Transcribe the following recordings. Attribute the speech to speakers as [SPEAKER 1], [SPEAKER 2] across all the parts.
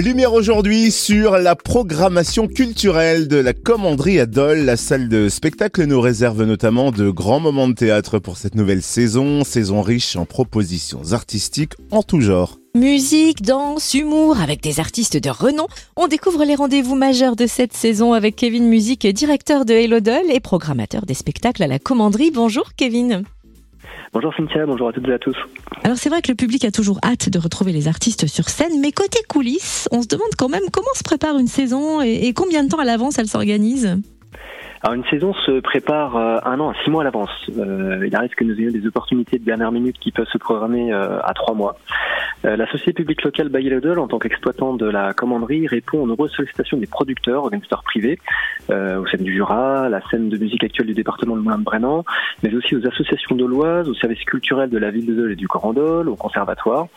[SPEAKER 1] Lumière aujourd'hui sur la programmation culturelle de la commanderie à Dole. La salle de spectacle nous réserve notamment de grands moments de théâtre pour cette nouvelle saison, saison riche en propositions artistiques en tout genre.
[SPEAKER 2] Musique, danse, humour, avec des artistes de renom. On découvre les rendez-vous majeurs de cette saison avec Kevin Musique, directeur de Hello Doll et programmateur des spectacles à la commanderie. Bonjour Kevin.
[SPEAKER 3] Bonjour Cynthia, bonjour à toutes et à tous.
[SPEAKER 2] Alors c'est vrai que le public a toujours hâte de retrouver les artistes sur scène, mais côté coulisses, on se demande quand même comment se prépare une saison et, combien de temps à l'avance elle s'organise?
[SPEAKER 3] Alors une saison se prépare euh, un an à six mois à l'avance. Euh, il arrive que nous ayons des opportunités de dernière minute qui peuvent se programmer euh, à trois mois. Euh, la société publique locale Bayelodol, en tant qu'exploitant de la commanderie, répond aux nombreuses sollicitations des producteurs, organisateurs privés, euh, aux scènes du Jura, la scène de musique actuelle du département de Moulin-de-Brennan, mais aussi aux associations doloises, aux services culturels de la ville de Dole et du Grand Dole, au conservatoire.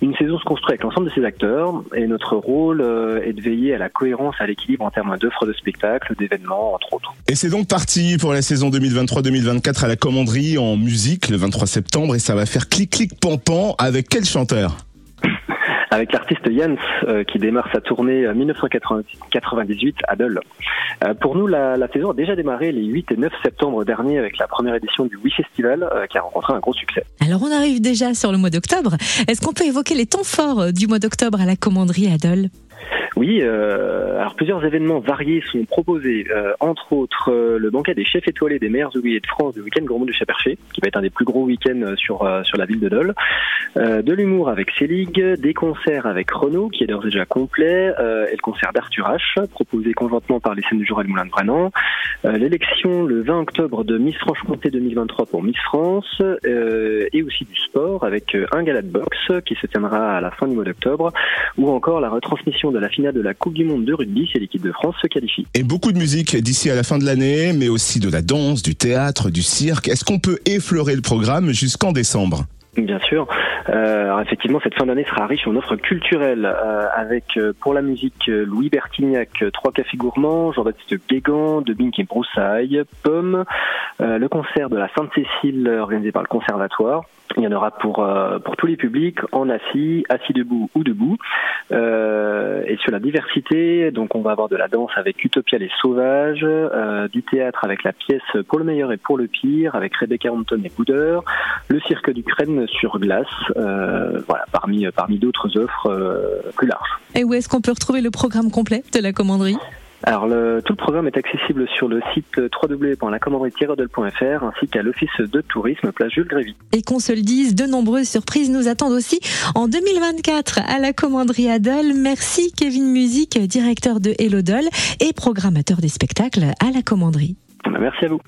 [SPEAKER 3] Une saison se construit avec l'ensemble de ces acteurs et notre rôle euh, est de veiller à la cohérence, à l'équilibre en termes d'offres de spectacles, d'événements, entre autres.
[SPEAKER 1] Et c'est donc parti pour la saison 2023-2024 à la commanderie en musique le 23 septembre et ça va faire clic-clic-pan-pan avec quel chanteur?
[SPEAKER 3] Avec l'artiste Jans euh, qui démarre sa tournée 1998 à Dole. Euh, pour nous, la, saison a déjà démarré les 8 et 9 septembre dernier avec la première édition du Oui Festival euh, qui a rencontré un gros succès.
[SPEAKER 2] Alors on arrive déjà sur le mois d'octobre. Est-ce qu'on peut évoquer les temps forts du mois d'octobre à la commanderie à Dole?
[SPEAKER 3] Oui, euh, alors plusieurs événements variés sont proposés, euh, entre autres euh, le banquet des chefs étoilés des meilleurs ouvriers de France du week-end Grand du Chaperché, qui va être un des plus gros week-ends sur sur la ville de Dole, de l'humour avec Célig, des concerts avec Renault, qui est d'ores déjà complet, et le concert d'Arthur H, proposé conjointement par les scènes du jour et le Moulin de Brennan, l'élection le 20 octobre de Miss Franche-Comté 2023 pour Miss France, et aussi du sport avec un gala de boxe qui se tiendra à la fin du mois d'octobre, ou encore la retransmission de la finale de la Coupe du Monde de rugby si l'équipe de France se qualifie.
[SPEAKER 1] Et beaucoup de musique d'ici à la fin de l'année, mais aussi de la danse, du théâtre, du cirque. Est-ce qu'on peut effleurer le programme jusqu'en décembre?
[SPEAKER 3] Bien sûr. Euh, alors effectivement, cette fin d'année sera riche en offres culturelles euh, avec euh, pour la musique Louis Bertignac, Trois Cafés Gourmands, Jean-Baptiste Guégan, De Bink et Broussailles, Pomme, le concert de la Sainte-Cécile organisé par le Conservatoire. Il y en aura pour pour tous les publics, en assis, assis debout ou debout. et sur la diversité, donc on va avoir de la danse avec Utopia les Sauvages, du théâtre avec la pièce Pour le meilleur et pour le pire avec Rebecca Hampton et Boudeur, le cirque d'Ukraine sur glace, euh, voilà, parmi, parmi d'autres offres euh, plus larges.
[SPEAKER 2] Et où est-ce qu'on peut retrouver le programme complet de la commanderie?
[SPEAKER 3] Alors le, tout le programme est accessible sur le site www.lacommanderie-redol.fr ainsi qu'à l'office de tourisme place Jules Grévy.
[SPEAKER 2] Et qu'on se le dise, de nombreuses surprises nous attendent aussi en 2024 à la commanderie Adol. Merci Kevin Musique, directeur de Hello Doll et programmateur des spectacles à la commanderie.
[SPEAKER 3] Merci à vous.